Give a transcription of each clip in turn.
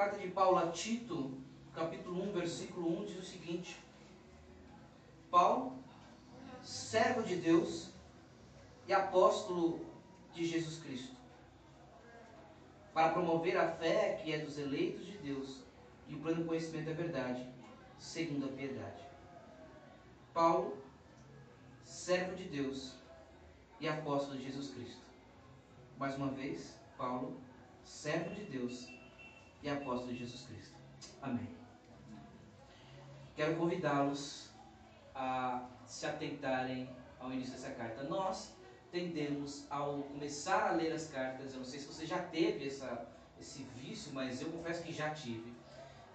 Carta de Paulo a Tito, capítulo 1, versículo 1, diz o seguinte: Paulo, servo de Deus e apóstolo de Jesus Cristo, para promover a fé que é dos eleitos de Deus e o pleno conhecimento da verdade, segundo a piedade. Paulo, servo de Deus e apóstolo de Jesus Cristo. Mais uma vez, Paulo, servo de Deus e apóstolo de Jesus Cristo. Amém. Quero convidá-los a se atentarem ao início dessa carta. Nós tendemos, ao começar a ler as cartas, eu não sei se você já teve essa, esse vício, mas eu confesso que já tive,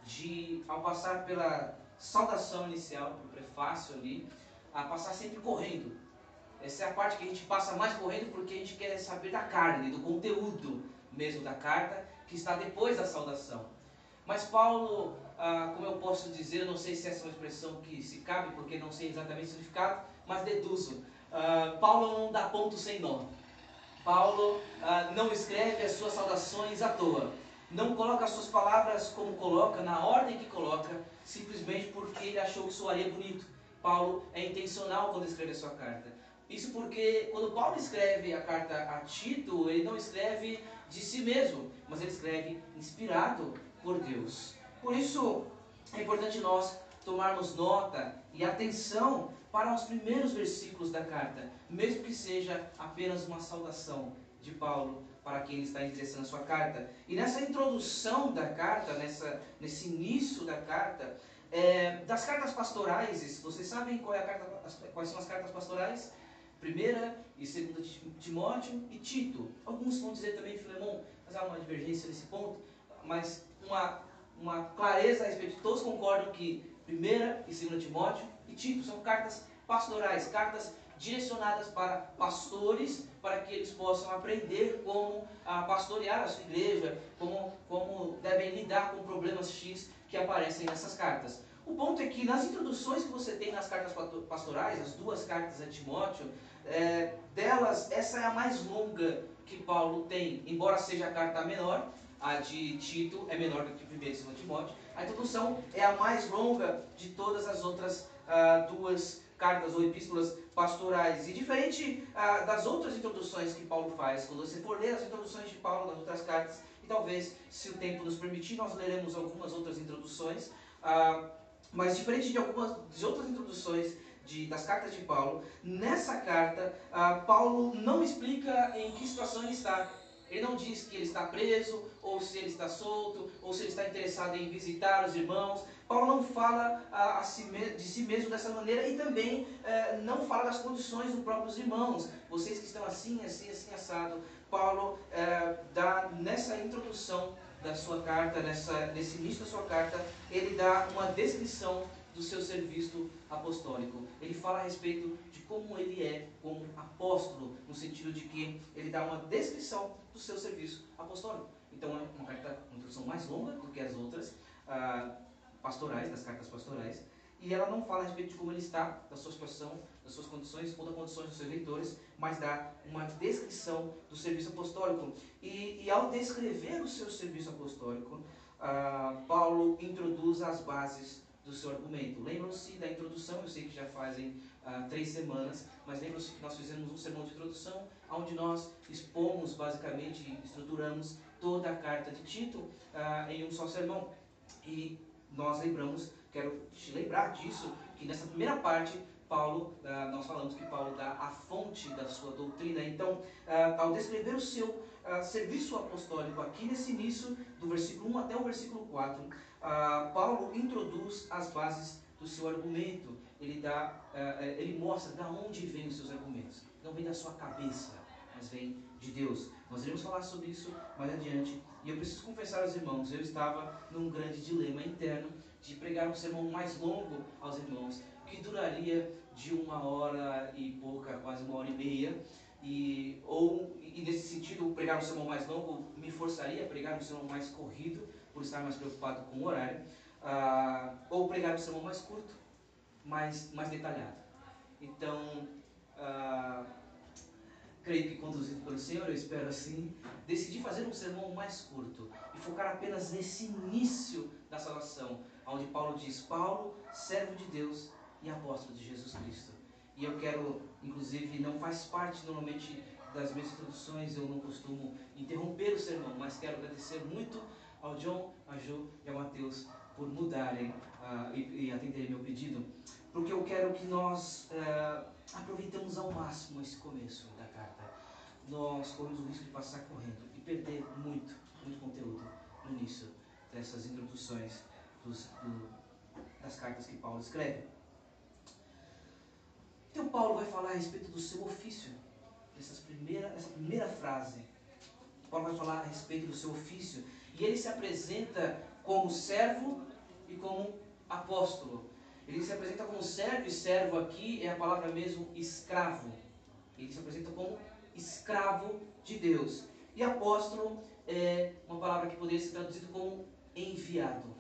de, ao passar pela saudação inicial, pelo prefácio ali, a passar sempre correndo. Essa é a parte que a gente passa mais correndo porque a gente quer saber da carne, do conteúdo mesmo da carta, que está depois da saudação. Mas Paulo, ah, como eu posso dizer, eu não sei se essa é uma expressão que se cabe, porque não sei exatamente o significado, mas deduzo. Ah, Paulo não dá ponto sem nó. Paulo ah, não escreve as suas saudações à toa. Não coloca as suas palavras como coloca, na ordem que coloca, simplesmente porque ele achou que soaria bonito. Paulo é intencional quando escreve a sua carta. Isso porque quando Paulo escreve a carta a Tito, ele não escreve de si mesmo, mas ele escreve inspirado por Deus. Por isso é importante nós tomarmos nota e atenção para os primeiros versículos da carta, mesmo que seja apenas uma saudação de Paulo para quem está endereçando a sua carta. E nessa introdução da carta, nessa, nesse início da carta, é, das cartas pastorais, vocês sabem é carta, quais são as cartas pastorais? Primeira e segunda Timóteo e Tito. Alguns vão dizer também Filemão, mas há uma divergência nesse ponto. Mas uma, uma clareza a respeito, todos concordam que primeira e segunda Timóteo e Tito são cartas pastorais, cartas direcionadas para pastores, para que eles possam aprender como ah, pastorear a sua igreja, como, como devem lidar com problemas X que aparecem nessas cartas. O ponto é que nas introduções que você tem nas cartas pastorais, as duas cartas a Timóteo, é, delas, essa é a mais longa que Paulo tem, embora seja a carta menor, a de Tito é menor do que 1 e 2 Timóteo. A introdução é a mais longa de todas as outras ah, duas cartas ou epístolas pastorais. E diferente ah, das outras introduções que Paulo faz, quando você for ler as introduções de Paulo nas outras cartas, e talvez, se o tempo nos permitir, nós leremos algumas outras introduções, ah, mas diferente de algumas de outras introduções de, das cartas de Paulo, nessa carta, ah, Paulo não explica em que situação ele está. Ele não diz que ele está preso, ou se ele está solto, ou se ele está interessado em visitar os irmãos. Paulo não fala a, a si, de si mesmo dessa maneira e também eh, não fala das condições dos próprios irmãos. Vocês que estão assim, assim, assim, assado. Paulo eh, dá nessa introdução da sua carta, nessa, nesse início da sua carta, ele dá uma descrição do seu serviço apostólico. Ele fala a respeito de como ele é como apóstolo, no sentido de que ele dá uma descrição do seu serviço apostólico. Então é uma carta, uma introdução mais longa do que as outras ah, pastorais, das cartas pastorais, e ela não fala a respeito de como ele está, da sua situação, das suas condições ou das condições dos seus leitores, mas dá uma descrição do serviço apostólico. E, e ao descrever o seu serviço apostólico, ah, Paulo introduz as bases do seu argumento. Lembram-se da introdução, eu sei que já fazem ah, três semanas, mas lembram-se que nós fizemos um sermão de introdução, onde nós expomos, basicamente, estruturamos toda a carta de Tito ah, em um só sermão. E nós lembramos, quero te lembrar disso, que nessa primeira parte, Paulo, ah, nós falamos que Paulo dá a fonte da sua doutrina. Então, ah, ao descrever o seu ah, serviço apostólico aqui nesse início, do versículo 1 até o versículo 4, ah, Paulo introduz as bases do seu argumento. Ele, dá, eh, ele mostra de onde vêm os seus argumentos. Não vem da sua cabeça, mas vem de Deus. Nós iremos falar sobre isso mais adiante. E eu preciso confessar aos irmãos, eu estava num grande dilema interno de pregar um sermão mais longo aos irmãos, que duraria de uma hora e pouca, quase uma hora e meia. E, ou, e nesse sentido, pregar um sermão mais longo me forçaria a pregar um sermão mais corrido, por estar mais preocupado com o horário, ah, ou pregar um sermão mais curto, mais, mais detalhado. Então, ah, creio que conduzido pelo Senhor, eu espero assim, decidi fazer um sermão mais curto e focar apenas nesse início da salvação, onde Paulo diz: Paulo, servo de Deus e apóstolo de Jesus Cristo. E eu quero, inclusive, não faz parte normalmente das minhas introduções, eu não costumo interromper o sermão, mas quero agradecer muito ao John, a Jo e ao Mateus por mudarem uh, e, e atenderem meu pedido, porque eu quero que nós uh, aproveitemos ao máximo esse começo da carta. Nós corremos o risco de passar correndo e perder muito, muito conteúdo no início dessas introduções dos, do, das cartas que Paulo escreve. Então Paulo vai falar a respeito do seu ofício, essas primeira, essa primeira frase. Paulo vai falar a respeito do seu ofício. E ele se apresenta como servo e como apóstolo. Ele se apresenta como servo, e servo aqui é a palavra mesmo escravo. Ele se apresenta como escravo de Deus. E apóstolo é uma palavra que poderia ser traduzida como enviado.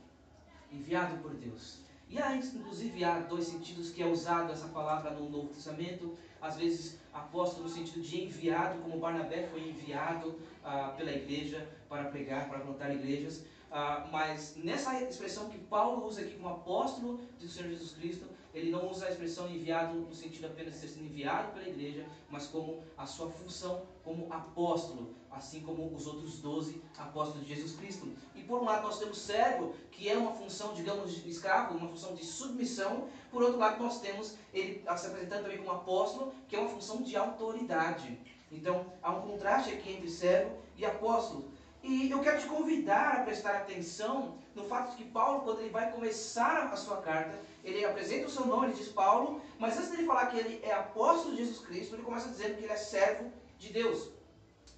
Enviado por Deus. E há, inclusive, há dois sentidos que é usado essa palavra no Novo Testamento. Às vezes, apóstolo no sentido de enviado, como Barnabé foi enviado ah, pela igreja para pregar, para plantar igrejas. Ah, mas nessa expressão que Paulo usa aqui como apóstolo do Senhor Jesus Cristo, ele não usa a expressão enviado no sentido apenas de ser enviado pela igreja, mas como a sua função como apóstolo, assim como os outros doze apóstolos de Jesus Cristo. E por um lado nós temos servo, que é uma função, digamos, de escravo, uma função de submissão. Por outro lado nós temos ele se apresentando também como apóstolo, que é uma função de autoridade. Então há um contraste aqui entre servo e apóstolo. E eu quero te convidar a prestar atenção no fato de que Paulo, quando ele vai começar a sua carta, ele apresenta o seu nome, ele diz Paulo, mas antes dele falar que ele é apóstolo de Jesus Cristo, ele começa dizendo que ele é servo de Deus.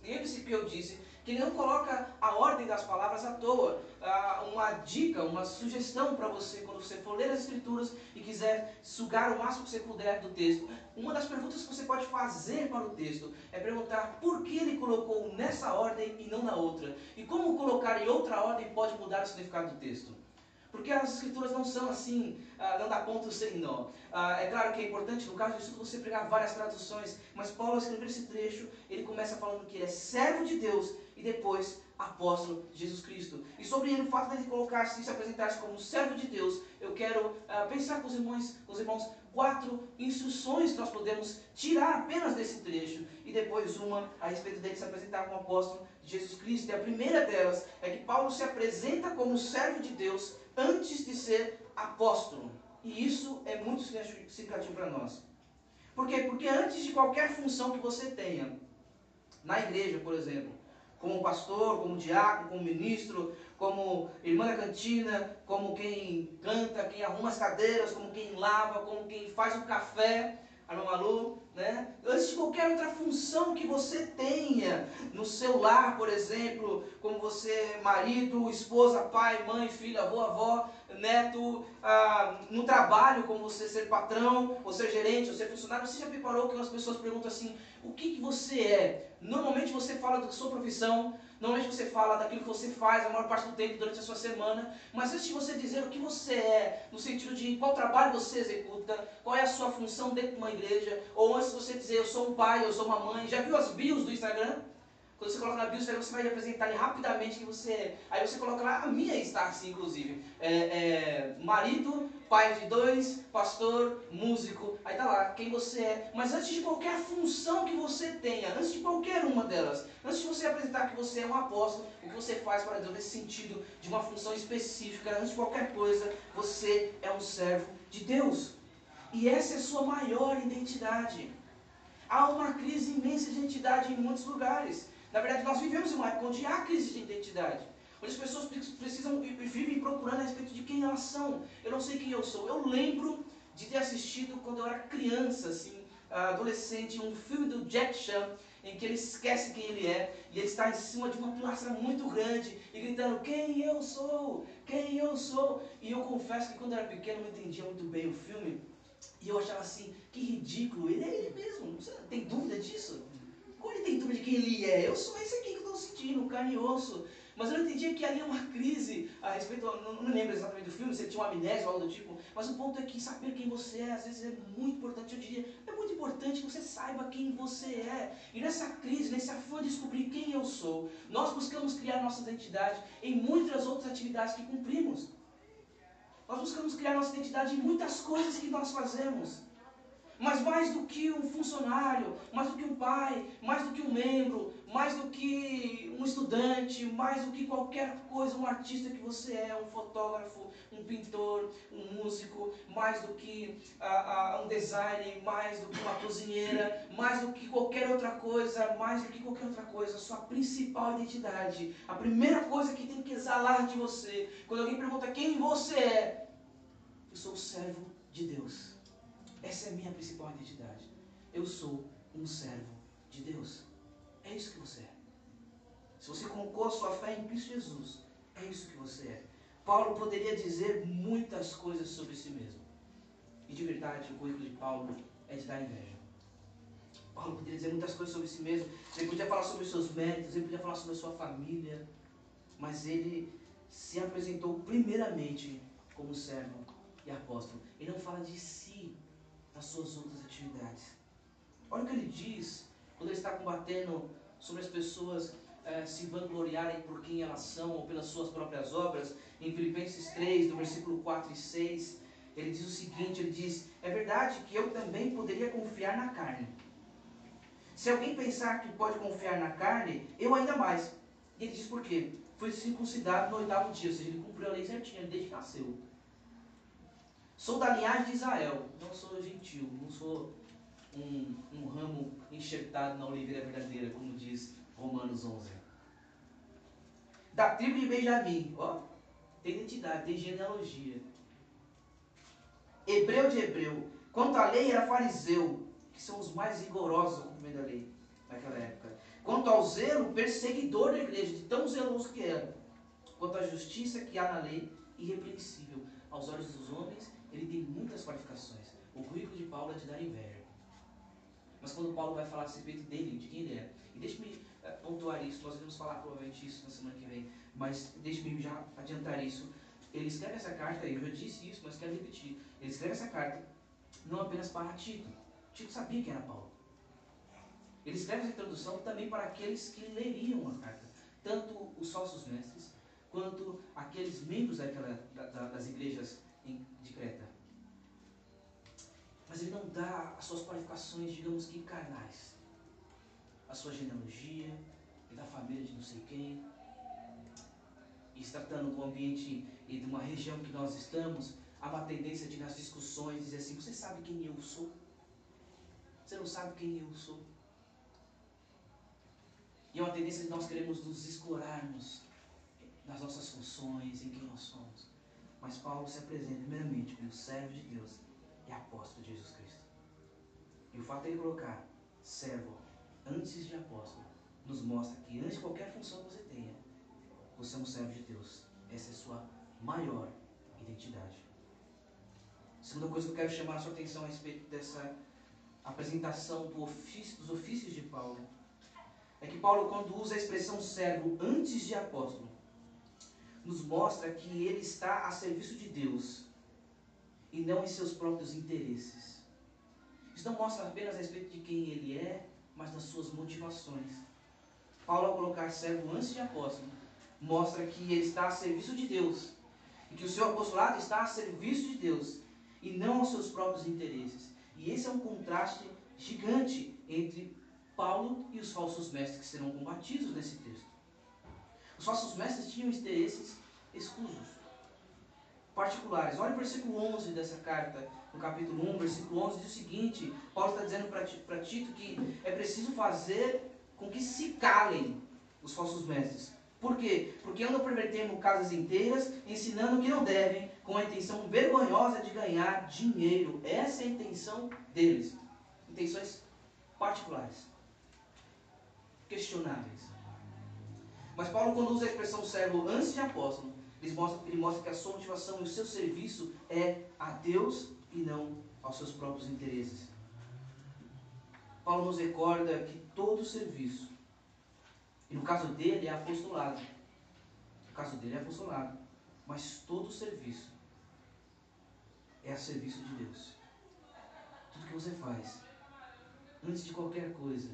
Lembre-se que eu disse que não coloca a ordem das palavras à toa. Ah, uma dica, uma sugestão para você, quando você for ler as Escrituras e quiser sugar o máximo que você puder do texto, uma das perguntas que você pode fazer para o texto é perguntar por que ele colocou nessa ordem e não na outra. E como colocar em outra ordem pode mudar o significado do texto. Porque as escrituras não são assim, ah, não dá ponto sem nó. Ah, é claro que é importante, no caso disso, você pregar várias traduções, mas Paulo, ao escrever esse trecho, ele começa falando que ele é servo de Deus e depois apóstolo de Jesus Cristo. E sobre ele, o fato de ele colocar-se e se apresentar-se como servo de Deus, eu quero ah, pensar com os irmãos, com os irmãos quatro instruções que nós podemos tirar apenas desse trecho e depois uma a respeito dele se apresentar como apóstolo de Jesus Cristo. E a primeira delas é que Paulo se apresenta como servo de Deus antes de ser apóstolo. E isso é muito significativo para nós. Por quê? Porque antes de qualquer função que você tenha, na igreja, por exemplo, como pastor, como diácono, como ministro, como irmã da cantina, como quem canta, quem arruma as cadeiras, como quem lava, como quem faz o café, Malu, né? Antes de qualquer outra função que você tenha no seu lar, por exemplo, como você, marido, esposa, pai, mãe, filho, avô, avó, neto, ah, no trabalho, como você ser patrão, ou ser gerente, ou ser funcionário, você já preparou que as pessoas perguntam assim, o que, que você é? Normalmente você fala da sua profissão, Normalmente você fala daquilo que você faz a maior parte do tempo durante a sua semana, mas antes de você dizer o que você é, no sentido de qual trabalho você executa, qual é a sua função dentro de uma igreja, ou antes de você dizer eu sou um pai, eu sou uma mãe, já viu as bios do Instagram? Quando você coloca na bio, você vai apresentar rapidamente quem você é. Aí você coloca lá, a minha está assim, inclusive. É, é, marido, pai de dois, pastor, músico. Aí tá lá, quem você é. Mas antes de qualquer função que você tenha, antes de qualquer uma delas, antes de você apresentar que você é um apóstolo, o que você faz para Deus nesse sentido de uma função específica, antes de qualquer coisa, você é um servo de Deus. E essa é a sua maior identidade. Há uma crise imensa de identidade em muitos lugares. Na verdade, nós vivemos em uma época onde há crise de identidade. As pessoas precisam e vivem procurando a respeito de quem elas são. Eu não sei quem eu sou. Eu lembro de ter assistido quando eu era criança, assim, adolescente, um filme do Jack Chan, em que ele esquece quem ele é e ele está em cima de uma pilastra muito grande e gritando: Quem eu sou? Quem eu sou? E eu confesso que quando eu era pequeno eu não entendia muito bem o filme e eu achava assim: Que ridículo, ele é ele mesmo, você tem dúvida disso? Como ele tem dúvida de quem ele é? Eu sou esse aqui que eu estou sentindo, carne e osso. Mas eu entendia que ali é uma crise a respeito, não, não lembro exatamente do filme, se ele tinha uma amnésia ou algo do tipo, mas o ponto é que saber quem você é, às vezes é muito importante, eu diria, é muito importante que você saiba quem você é. E nessa crise, nesse afã de descobrir quem eu sou, nós buscamos criar nossa identidade em muitas outras atividades que cumprimos. Nós buscamos criar nossa identidade em muitas coisas que nós fazemos. Mas mais do que um funcionário, mais do que um pai, mais do que um membro, mais do que um estudante, mais do que qualquer coisa, um artista que você é, um fotógrafo, um pintor, um músico, mais do que uh, uh, um designer, mais do que uma cozinheira, mais do que qualquer outra coisa, mais do que qualquer outra coisa, sua principal identidade, a primeira coisa que tem que exalar de você, quando alguém pergunta quem você é, eu sou o servo de Deus. Essa é a minha principal identidade. Eu sou um servo de Deus. É isso que você é. Se você colocou a sua fé em Cristo Jesus, é isso que você é. Paulo poderia dizer muitas coisas sobre si mesmo. E de verdade, o currículo de Paulo é de dar inveja. Paulo poderia dizer muitas coisas sobre si mesmo. Ele podia falar sobre os seus méritos, ele podia falar sobre a sua família. Mas ele se apresentou primeiramente como servo e apóstolo. Ele não fala de si nas suas outras atividades. Olha o que ele diz quando ele está combatendo sobre as pessoas eh, se vangloriarem por quem elas são ou pelas suas próprias obras. Em Filipenses 3, do versículo 4 e 6, ele diz o seguinte: ele diz, é verdade que eu também poderia confiar na carne. Se alguém pensar que pode confiar na carne, eu ainda mais. E ele diz por quê? Foi circuncidado no oitavo dia, ou seja, ele cumpriu a lei certinha desde que nasceu. Sou da linhagem de Israel, não sou gentil, não sou um, um ramo enxertado na oliveira verdadeira, como diz Romanos 11. Da tribo de Benjamim, ó, tem identidade, tem genealogia. Hebreu de hebreu. Quanto à lei, era fariseu, que são os mais rigorosos no cumprimento da lei naquela época. Quanto ao zelo, perseguidor da igreja, de tão zeloso que era. Quanto à justiça que há na lei, irrepreensível aos olhos dos homens ele tem muitas qualificações. O currículo de Paulo é de dar inveja. Mas quando Paulo vai falar a respeito dele, de quem ele é, e deixe-me pontuar isso, nós iremos falar provavelmente isso na semana que vem, mas deixe-me já adiantar isso. Ele escreve essa carta, eu já disse isso, mas quero repetir. Ele escreve essa carta não apenas para Tito. Tito sabia quem era Paulo. Ele escreve essa introdução também para aqueles que leriam a carta, tanto os falsos mestres, quanto aqueles membros daquela, da, das igrejas de Creta. Mas ele não dá as suas qualificações, digamos que carnais. A sua genealogia, e da família de não sei quem. E se tratando do ambiente e de uma região que nós estamos, há uma tendência de nas discussões dizer assim, você sabe quem eu sou? Você não sabe quem eu sou? E é uma tendência de nós queremos nos escorarmos nas nossas funções, em quem nós somos. Mas Paulo se apresenta primeiramente como servo de Deus e apóstolo de Jesus Cristo. E o fato de ele colocar servo antes de apóstolo nos mostra que antes de qualquer função que você tenha, você é um servo de Deus. Essa é a sua maior identidade. Segunda coisa que eu quero chamar a sua atenção a respeito dessa apresentação do ofício, dos ofícios de Paulo é que Paulo, quando usa a expressão servo antes de apóstolo, nos mostra que ele está a serviço de Deus e não em seus próprios interesses. Isso não mostra apenas a respeito de quem ele é, mas das suas motivações. Paulo, ao colocar servo antes de apóstolo, mostra que ele está a serviço de Deus e que o seu apostolado está a serviço de Deus e não aos seus próprios interesses. E esse é um contraste gigante entre Paulo e os falsos mestres que serão combatidos nesse texto. Os falsos mestres tinham interesses exclusos, particulares. Olha o versículo 11 dessa carta, no capítulo 1, versículo 11, diz o seguinte: Paulo está dizendo para Tito que é preciso fazer com que se calem os falsos mestres. Por quê? Porque andam pervertendo casas inteiras, ensinando que não devem, com a intenção vergonhosa de ganhar dinheiro. Essa é a intenção deles. Intenções particulares, questionáveis. Mas Paulo, quando usa a expressão servo antes de apóstolo, ele mostra, ele mostra que a sua motivação e o seu serviço é a Deus e não aos seus próprios interesses. Paulo nos recorda que todo serviço, e no caso dele é apostolado, no caso dele é apostolado, mas todo serviço é a serviço de Deus. Tudo que você faz antes de qualquer coisa,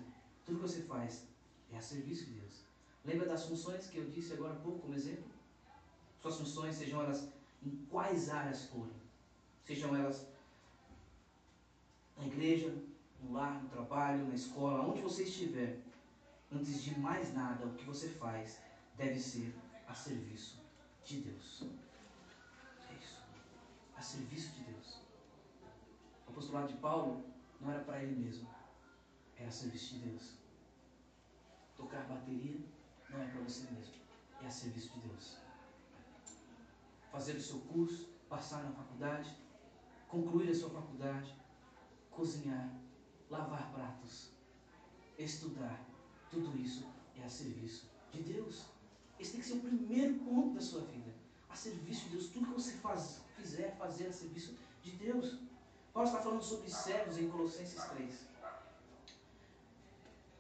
tudo que você faz é a serviço de Deus. Lembra das funções que eu disse agora há pouco como exemplo? Suas funções, sejam elas em quais áreas forem, sejam elas na igreja, no lar, no trabalho, na escola, onde você estiver, antes de mais nada, o que você faz deve ser a serviço de Deus. É isso. A serviço de Deus. O apostolado de Paulo não era para ele mesmo, era a serviço de Deus. Tocar bateria não é para você mesmo, é a serviço de Deus. Fazer o seu curso, passar na faculdade, concluir a sua faculdade, cozinhar, lavar pratos, estudar, tudo isso é a serviço de Deus. Esse tem que ser o primeiro ponto da sua vida. A serviço de Deus. Tudo que você faz, fizer, fazer a serviço de Deus. Paulo está falando sobre servos em Colossenses 3.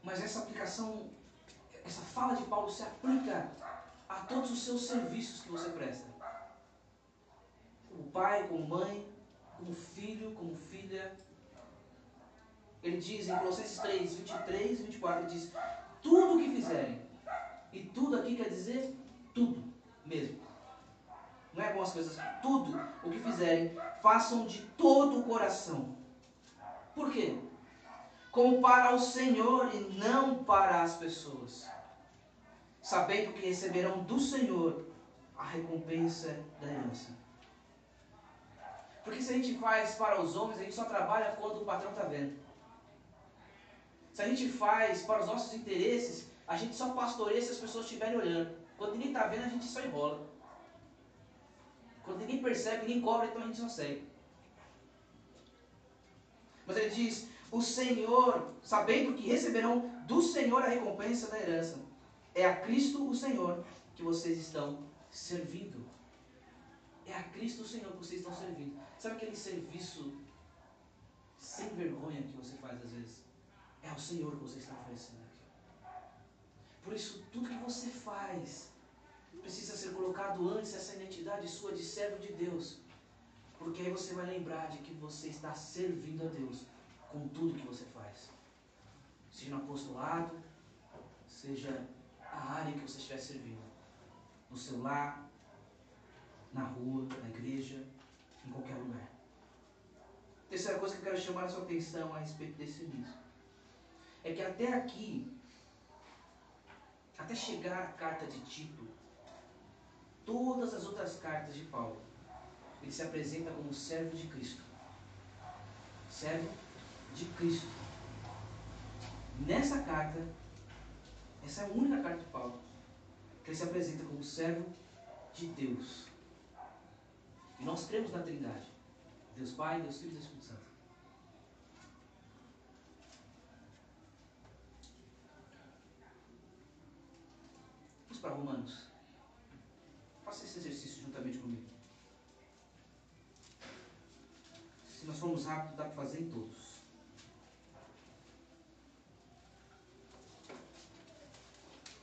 Mas essa aplicação, essa fala de Paulo se aplica a todos os seus serviços que você presta. Como pai, como mãe, como filho, como filha. Ele diz em Colossenses 3, 23 e 24, ele diz, tudo o que fizerem, e tudo aqui quer dizer tudo mesmo. Não é algumas coisas, tudo o que fizerem, façam de todo o coração. Por quê? Como para o Senhor e não para as pessoas. Sabendo que receberão do Senhor a recompensa da herança. Porque se a gente faz para os homens, a gente só trabalha quando o patrão está vendo. Se a gente faz para os nossos interesses, a gente só pastoreia se as pessoas estiverem olhando. Quando ninguém está vendo, a gente só enrola. Quando ninguém percebe, ninguém cobra, então a gente só segue. Mas ele diz: O Senhor, sabendo que receberão do Senhor a recompensa da herança, é a Cristo o Senhor que vocês estão servindo. É a Cristo o Senhor que vocês estão servindo. Sabe aquele serviço sem vergonha que você faz às vezes? É ao Senhor que você está oferecendo. Por isso, tudo que você faz precisa ser colocado antes essa identidade sua de servo de Deus. Porque aí você vai lembrar de que você está servindo a Deus com tudo que você faz. Seja no apostolado, seja a área que você estiver servindo. No seu lar, na rua, na igreja, em qualquer lugar. Terceira coisa que eu quero chamar a sua atenção a respeito desse início. É que até aqui até chegar à carta de Tito, todas as outras cartas de Paulo, ele se apresenta como servo de Cristo. Servo de Cristo. Nessa carta, essa é a única carta de Paulo, que ele se apresenta como servo de Deus. E nós cremos na Trindade. Deus Pai, Deus Filho e Deus Espírito Santo. Para Romanos. Faça esse exercício juntamente comigo. Se nós formos rápidos, dá para fazer em todos.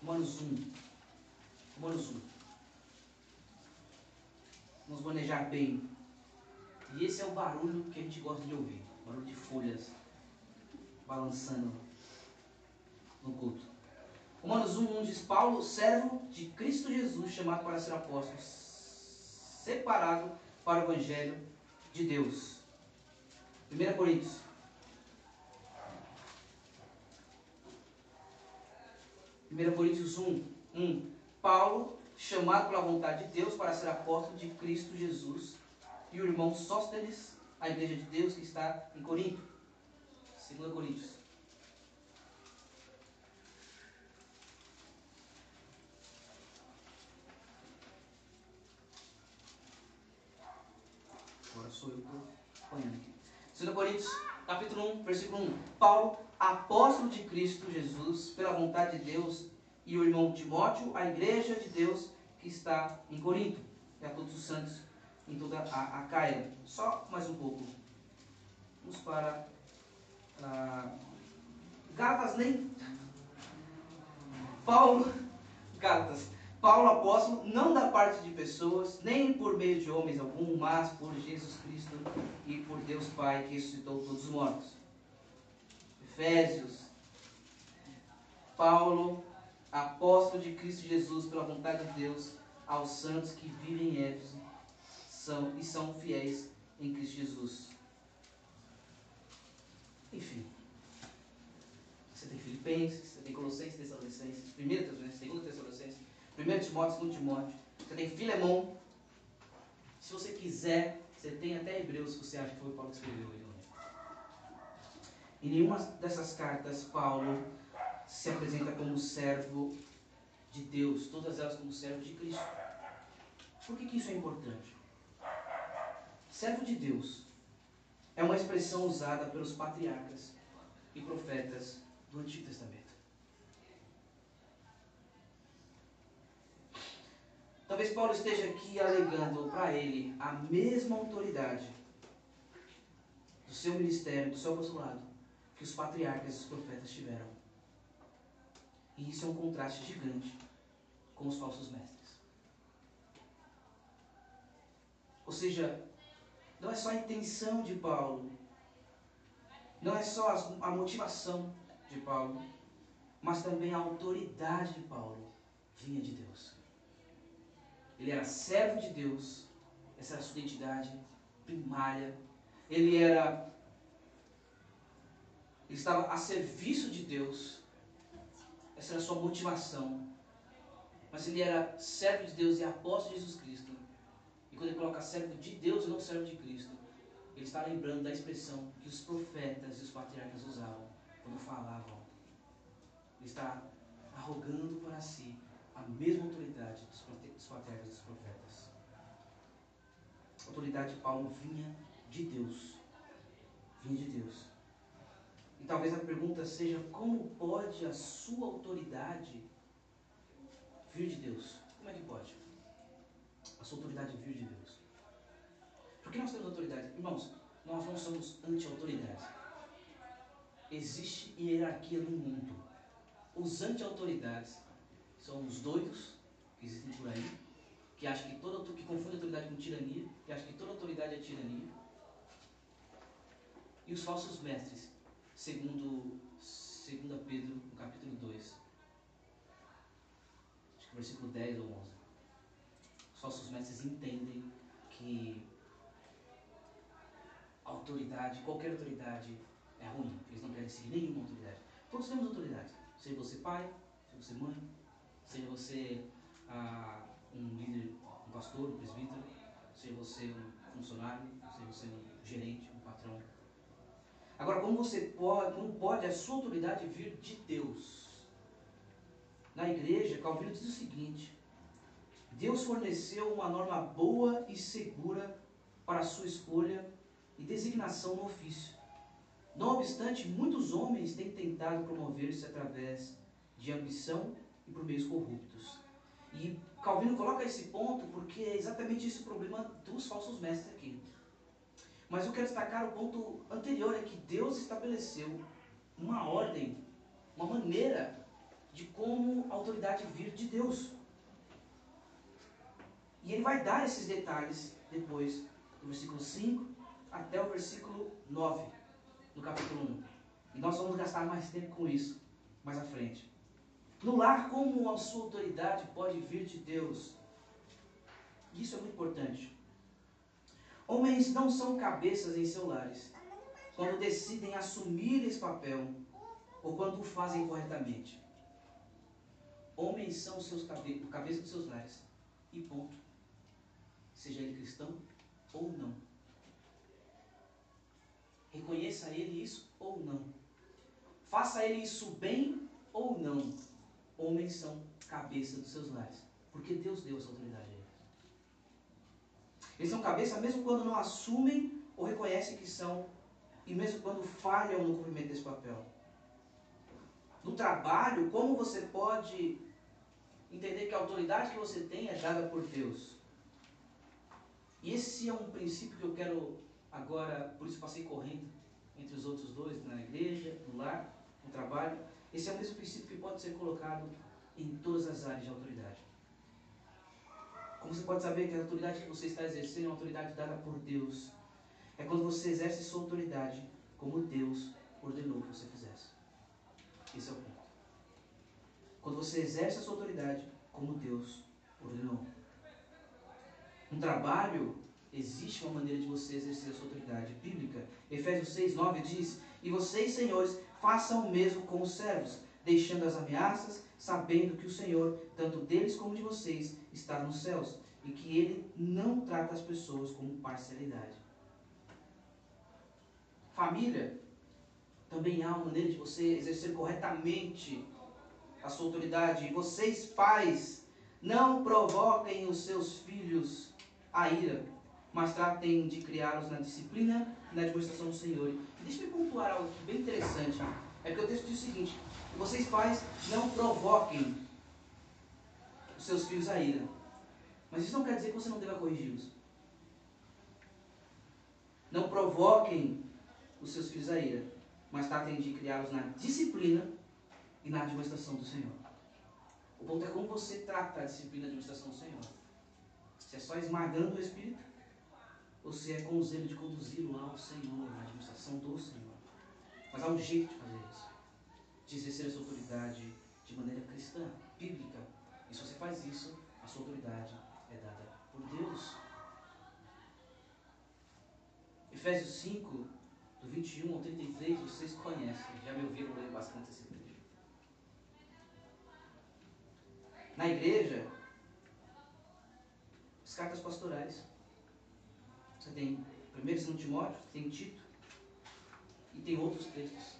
Romanos 1. Romanos 1. Vamos manejar bem. E esse é o barulho que a gente gosta de ouvir. Barulho de folhas balançando no culto. Romanos 1, 1 diz: Paulo, servo de Cristo Jesus, chamado para ser apóstolo, separado para o Evangelho de Deus. 1 Coríntios. Primeira Coríntios 1, 1. Paulo, chamado pela vontade de Deus para ser apóstolo de Cristo Jesus, e o irmão Sóstenes, a igreja de Deus que está em Corinto. 2 Coríntios. Apanhando aqui. 2 Coríntios, capítulo 1, versículo 1. Paulo, apóstolo de Cristo Jesus, pela vontade de Deus, e o irmão Timóteo, a igreja de Deus que está em Corinto, e a todos os santos em toda a, a Caia. Só mais um pouco. Vamos para uh, Gálatas, nem. Paulo, Gálatas. Paulo apóstolo, não da parte de pessoas, nem por meio de homens algum, mas por Jesus Cristo e por Deus Pai que ressuscitou todos os mortos. Efésios. Paulo, apóstolo de Cristo Jesus, pela vontade de Deus, aos santos que vivem em Éfeso são, e são fiéis em Cristo Jesus. Enfim. Você tem Filipenses, você tem Colossenses, Tessalonicenses, 1 Tessalonicenses, 2 Tessalonicenses, 1 Timóteo, 2 Timóteo. Você tem Filemão. Se você quiser, você tem até Hebreus, se você acha que foi Paulo que escreveu ele. Em nenhuma dessas cartas, Paulo se apresenta como servo de Deus, todas elas como servo de Cristo. Por que, que isso é importante? Servo de Deus é uma expressão usada pelos patriarcas e profetas do Antigo Testamento. Talvez Paulo esteja aqui alegando para ele a mesma autoridade do seu ministério, do seu apostolado, que os patriarcas e os profetas tiveram. E isso é um contraste gigante com os falsos mestres. Ou seja, não é só a intenção de Paulo, não é só a motivação de Paulo, mas também a autoridade de Paulo vinha de Deus. Ele era servo de Deus, essa era a sua identidade primária. Ele era ele estava a serviço de Deus. Essa era a sua motivação. Mas ele era servo de Deus e apóstolo de Jesus Cristo. E quando ele coloca servo de Deus e não servo de Cristo, ele está lembrando da expressão que os profetas e os patriarcas usavam quando falavam. Ele está arrogando para si a mesma autoridade dos patriarcas e dos profetas. A autoridade de Paulo vinha de Deus. Vinha de Deus. E talvez a pergunta seja: como pode a sua autoridade vir de Deus? Como é que pode? A sua autoridade vir de Deus. Por que nós temos autoridade? Irmãos, nós não somos anti-autoridade. Existe hierarquia no mundo. Os anti-autoridades são os doidos que existem por aí, que acham que toda que confundem autoridade com tirania, que acham que toda autoridade é tirania. E os falsos mestres, segundo 2 Pedro, no capítulo 2. Acho que versículo 10 ou 11. Os falsos mestres entendem que autoridade, qualquer autoridade é ruim. Eles não querem seguir nenhuma autoridade. Todos temos autoridade. Seja você pai, seja você mãe, seja você ah, um líder, um pastor, um presbítero, seja você um funcionário, seja você um gerente, um patrão. Agora, como você pode, como pode a sua autoridade vir de Deus? Na igreja, Calvino diz o seguinte: Deus forneceu uma norma boa e segura para a sua escolha e designação no ofício. Não obstante, muitos homens têm tentado promover-se através de ambição e por meios corruptos. E Calvino coloca esse ponto porque é exatamente esse o problema dos falsos mestres aqui. Mas eu quero destacar o ponto anterior, é que Deus estabeleceu uma ordem, uma maneira de como a autoridade vir de Deus. E ele vai dar esses detalhes depois, do versículo 5 até o versículo 9, no capítulo 1. E nós vamos gastar mais tempo com isso mais à frente. No lar, como a sua autoridade pode vir de Deus? Isso é muito importante. Homens não são cabeças em seus lares quando decidem assumir esse papel ou quando o fazem corretamente. Homens são seus cabe cabeça dos seus lares. E ponto. Seja ele cristão ou não. Reconheça ele isso ou não. Faça ele isso bem ou não. Homens são cabeça dos seus lares. Porque Deus deu essa autoridade a eles. Eles são cabeça mesmo quando não assumem ou reconhecem que são, e mesmo quando falham no cumprimento desse papel. No trabalho, como você pode entender que a autoridade que você tem é dada por Deus? E esse é um princípio que eu quero agora, por isso passei correndo entre os outros dois, na igreja, no lar, no trabalho. Esse é o mesmo princípio que pode ser colocado em todas as áreas de autoridade. Como você pode saber que a autoridade que você está exercendo é uma autoridade dada por Deus? É quando você exerce sua autoridade como Deus ordenou que você fizesse. Esse é o ponto. Quando você exerce a sua autoridade como Deus ordenou. Um trabalho, existe uma maneira de você exercer a sua autoridade bíblica. Efésios 6, 9 diz: E vocês, senhores, façam o mesmo com os servos, deixando as ameaças, sabendo que o Senhor, tanto deles como de vocês, está nos céus, e que ele não trata as pessoas com parcialidade. Família, também há uma maneira de você exercer corretamente a sua autoridade. E vocês, pais, não provoquem os seus filhos a ira, mas tratem de criá-los na disciplina na demonstração do Senhor. E deixa eu pontuar algo bem interessante. É que o texto diz o seguinte: vocês pais não provoquem os seus filhos a ira. Mas isso não quer dizer que você não deva corrigi-los. Não provoquem os seus filhos a ira, mas tratem de criá-los na disciplina e na administração do Senhor. O ponto é como você trata a disciplina e a administração do Senhor. Se é só esmagando o Espírito, se é com o zelo de conduzi-lo ao Senhor, na administração do Senhor. Mas há um jeito de fazer isso. De exercer sua autoridade de maneira cristã, bíblica. E se você faz isso, a sua autoridade é dada por Deus. Efésios 5, do 21 ao 33, vocês conhecem, já me ouviram ler bastante esse trecho. Na igreja, as cartas pastorais. Você tem 1 e 2 Timóteo, tem Tito, e tem outros textos.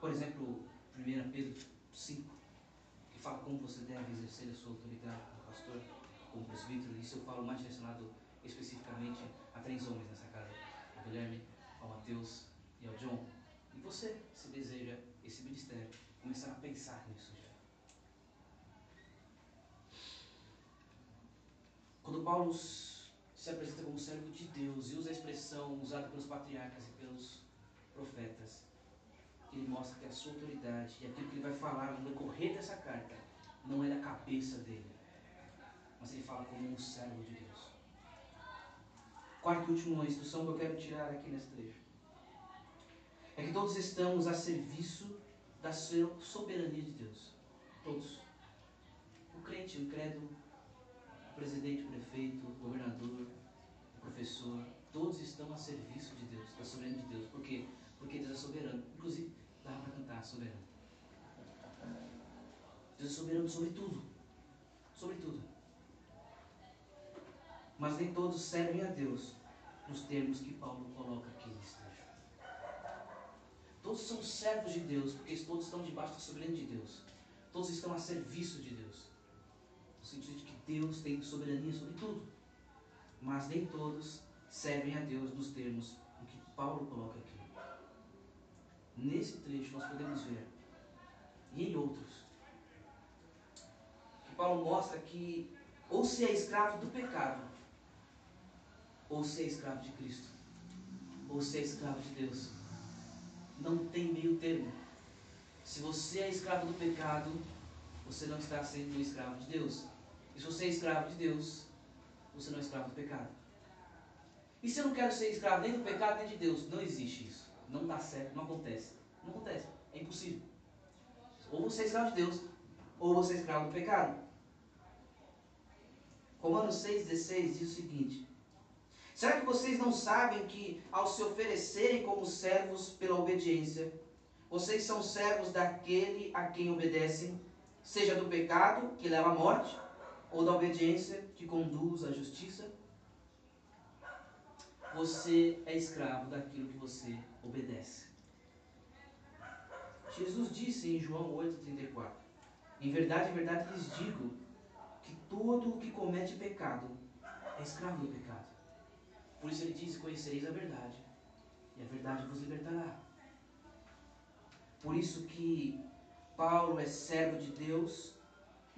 Por exemplo, 1 Pedro 5, que fala como você deve exercer a sua autoridade como pastor, como presbítero. Isso eu falo mais direcionado especificamente a três homens nessa casa: ao Guilherme, ao Mateus e ao John. E você, se deseja esse ministério, começar a pensar nisso já. Quando Paulo se apresenta como servo de Deus e usa a expressão usada pelos patriarcas e pelos profetas, ele mostra que a sua autoridade e aquilo que ele vai falar no decorrer dessa carta não é da cabeça dele, mas ele fala como um servo de Deus. Quarta e última instrução que eu quero tirar aqui nesse trecho é que todos estamos a serviço da soberania de Deus. Todos. O crente, o incrédulo, o presidente, prefeito, governador, professor, todos estão a serviço de Deus, da soberania de Deus. Por quê? Porque Deus é soberano. Inclusive, dá para cantar soberano. Deus é soberano sobre tudo. Sobre tudo. Mas nem todos servem a Deus nos termos que Paulo coloca aqui nesse trecho. Todos são servos de Deus, porque todos estão debaixo da soberania de Deus. Todos estão a serviço de Deus. No sentido de Deus tem soberania sobre tudo. Mas nem todos servem a Deus nos termos em que Paulo coloca aqui. Nesse trecho nós podemos ver, e em outros, que Paulo mostra que ou se é escravo do pecado, ou se é escravo de Cristo, ou se é escravo de Deus. Não tem meio termo. Se você é escravo do pecado, você não está sendo escravo de Deus. E se você é escravo de Deus, você não é escravo do pecado. E se eu não quero ser escravo nem do pecado nem de Deus? Não existe isso. Não dá certo, não acontece. Não acontece. É impossível. Ou você é escravo de Deus, ou você é escravo do pecado. Romanos 6,16 diz o seguinte: Será que vocês não sabem que, ao se oferecerem como servos pela obediência, vocês são servos daquele a quem obedecem, seja do pecado, que leva à morte, ou da obediência, que conduz à justiça? Você é escravo daquilo que você obedece. Jesus disse em João 8,34: Em verdade, em verdade lhes digo que todo o que comete pecado é escravo do pecado. Por isso ele diz: Conhecereis a verdade, e a verdade vos libertará. Por isso que Paulo é servo de Deus,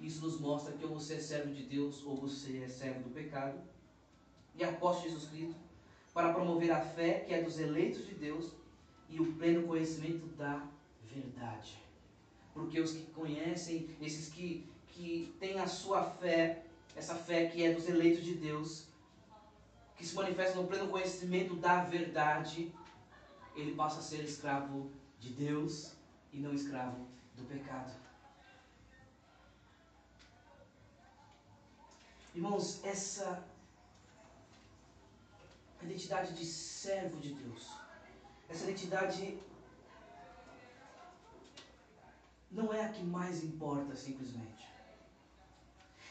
isso nos mostra que ou você é servo de Deus ou você é servo do pecado. E apóstolo Jesus Cristo, para promover a fé que é dos eleitos de Deus e o pleno conhecimento da verdade. Porque os que conhecem, esses que, que têm a sua fé, essa fé que é dos eleitos de Deus, que se manifesta no pleno conhecimento da verdade, ele passa a ser escravo de Deus e não escravo do pecado. Irmãos, essa identidade de servo de Deus, essa identidade não é a que mais importa simplesmente.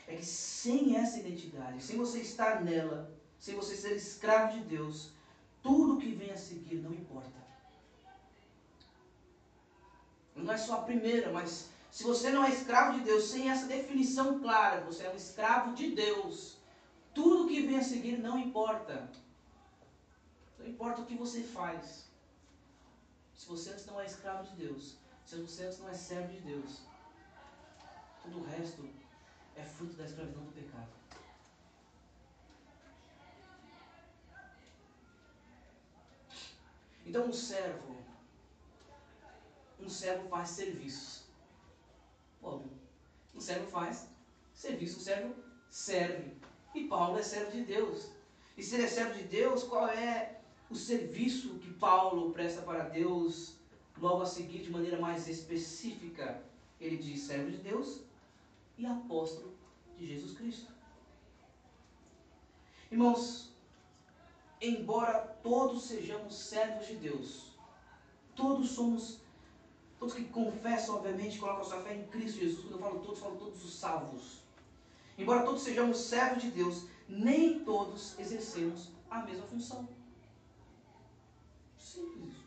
É que sem essa identidade, sem você estar nela, sem você ser escravo de Deus, tudo que vem a seguir não importa. Não é só a primeira, mas se você não é escravo de Deus, sem essa definição clara, você é um escravo de Deus, tudo que vem a seguir não importa. Não importa o que você faz. Se você antes não é escravo de Deus, se você antes não é servo de Deus, todo o resto é fruto da escravidão do pecado. Então um servo, um servo faz serviços. Óbvio. Um servo faz serviço, um servo serve. E Paulo é servo de Deus. E se ele é servo de Deus, qual é o serviço que Paulo presta para Deus logo a seguir, de maneira mais específica? Ele diz servo de Deus e apóstolo de Jesus Cristo. Irmãos, embora todos sejamos servos de Deus, todos somos, todos que confessam, obviamente, colocam a sua fé em Cristo Jesus, quando eu falo todos, falo todos os salvos. Embora todos sejamos servos de Deus, nem todos exercemos a mesma função. Simples isso.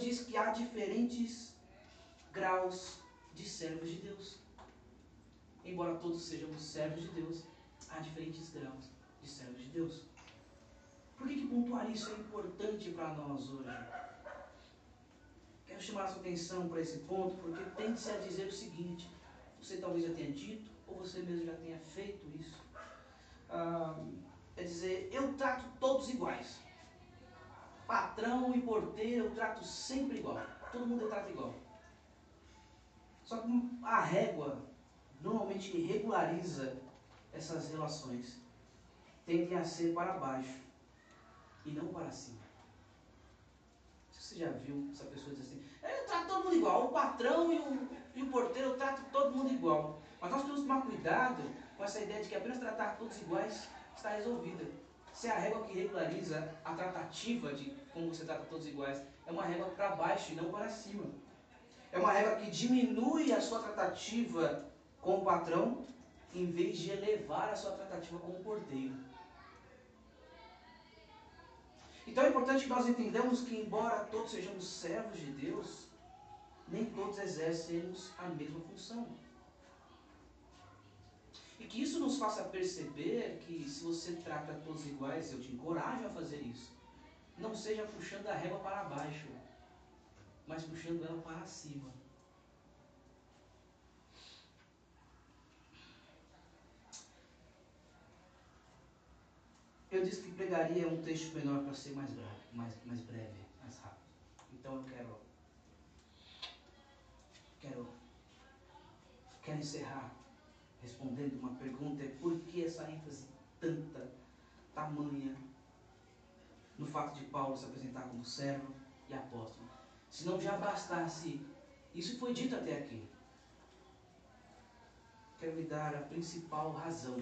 Diz que há diferentes graus de servos de Deus. Embora todos sejamos servos de Deus, há diferentes graus de servos de Deus. Por que, que pontuar isso é importante para nós hoje? Quero chamar a sua atenção para esse ponto, porque tem-se a dizer o seguinte: você talvez já tenha dito, ou você mesmo já tenha feito isso. Ah, é dizer, eu trato todos iguais. Patrão e porteiro eu trato sempre igual. Todo mundo eu trato igual. Só que a régua normalmente regulariza essas relações. Tendem a ser para baixo e não para cima. Você já viu essa pessoa dizer assim, é, eu trato todo mundo igual, o patrão e o, e o porteiro eu trato todo mundo igual. Mas nós temos que tomar cuidado com essa ideia de que apenas tratar todos iguais está resolvida. Se é a régua que regulariza a tratativa de como você trata todos iguais, é uma régua para baixo e não para cima. É uma regra que diminui a sua tratativa com o patrão, em vez de elevar a sua tratativa com o porteiro. Então é importante que nós entendamos que, embora todos sejamos servos de Deus, nem todos exercemos a mesma função. E que isso nos faça perceber que, se você trata todos iguais, eu te encorajo a fazer isso. Não seja puxando a régua para baixo mas puxando ela para cima. Eu disse que pregaria um texto menor para ser mais mais, mais breve, mais rápido. Então eu quero, quero, quero encerrar respondendo uma pergunta: é por que essa ênfase tanta, tamanha, no fato de Paulo se apresentar como servo e apóstolo? Se não já bastasse, isso foi dito até aqui. Quero lhe dar a principal razão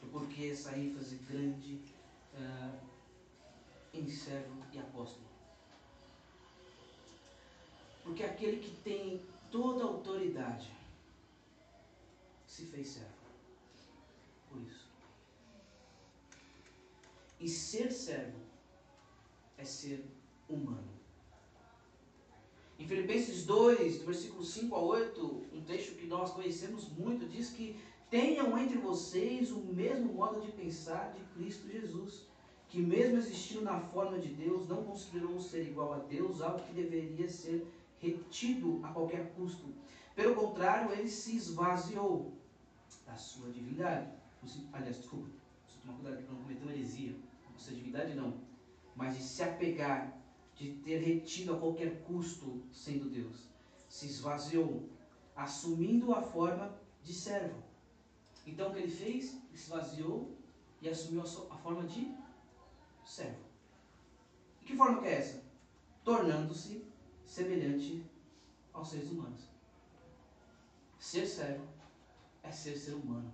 do porquê essa ênfase grande uh, em servo e apóstolo. Porque aquele que tem toda a autoridade se fez servo. Por isso. E ser servo é ser humano. Em Filipenses 2, do versículo 5 a 8, um texto que nós conhecemos muito, diz que tenham entre vocês o mesmo modo de pensar de Cristo Jesus, que mesmo existindo na forma de Deus, não considerou ser igual a Deus, algo que deveria ser retido a qualquer custo. Pelo contrário, ele se esvaziou da sua divindade. Aliás, desculpa, preciso tomar cuidado para não cometer uma heresia. Não sua divindade não, mas de se apegar de ter retido a qualquer custo sendo Deus. Se esvaziou, assumindo a forma de servo. Então o que ele fez? Esvaziou e assumiu a, forma de servo. E que forma que é essa? Tornando-se semelhante aos seres humanos. Ser servo é ser ser humano.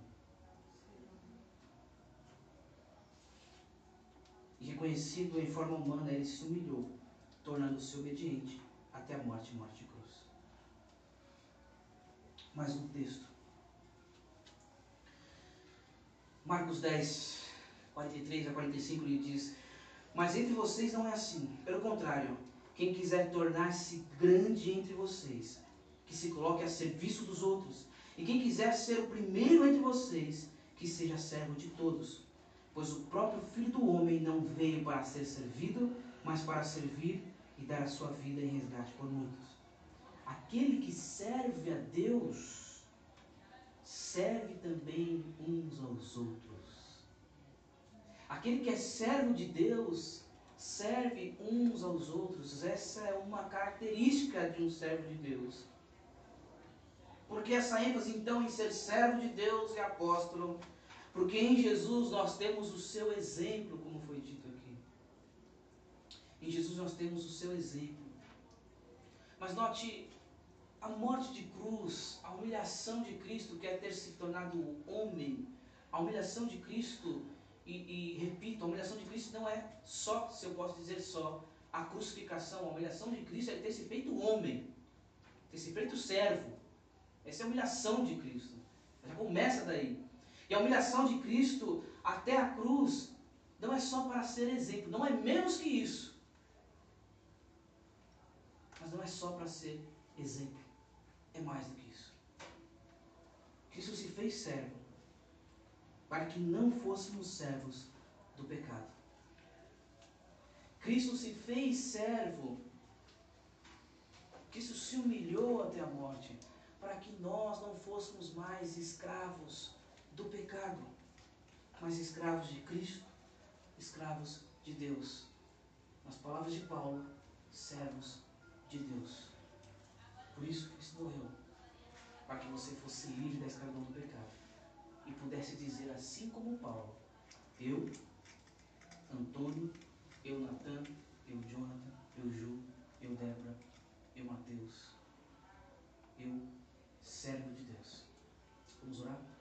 E reconhecido em forma humana, ele se humilhou, tornando-se obediente até a morte morte de cruz. Mais um texto. Marcos 10, 43 a 45, ele diz: Mas entre vocês não é assim. Pelo contrário, quem quiser tornar-se grande entre vocês, que se coloque a serviço dos outros. E quem quiser ser o primeiro entre vocês, que seja servo de todos. Pois o próprio Filho do Homem não veio para ser servido, mas para servir e dar a sua vida em resgate por muitos. Aquele que serve a Deus, serve também uns aos outros. Aquele que é servo de Deus, serve uns aos outros. Essa é uma característica de um servo de Deus. Porque essa ênfase então em ser servo de Deus e apóstolo? Porque em Jesus nós temos o seu exemplo, como foi dito aqui. Em Jesus nós temos o seu exemplo. Mas note a morte de cruz, a humilhação de Cristo, que é ter se tornado homem, a humilhação de Cristo, e, e, repito, a humilhação de Cristo não é só, se eu posso dizer só, a crucificação, a humilhação de Cristo é ter se feito homem, ter se feito servo. Essa é a humilhação de Cristo. Já começa daí. E a humilhação de Cristo até a cruz não é só para ser exemplo, não é menos que isso. Mas não é só para ser exemplo, é mais do que isso. Cristo se fez servo para que não fôssemos servos do pecado. Cristo se fez servo, Cristo se humilhou até a morte para que nós não fôssemos mais escravos do pecado, mas escravos de Cristo, escravos de Deus. Nas palavras de Paulo, servos de Deus. Por isso Cristo morreu, para que você fosse livre da escravidão do pecado e pudesse dizer assim como Paulo, eu, Antônio, eu, Natan, eu, Jonathan, eu, Ju, eu, Débora, eu, Mateus, eu, servo de Deus. Vamos orar?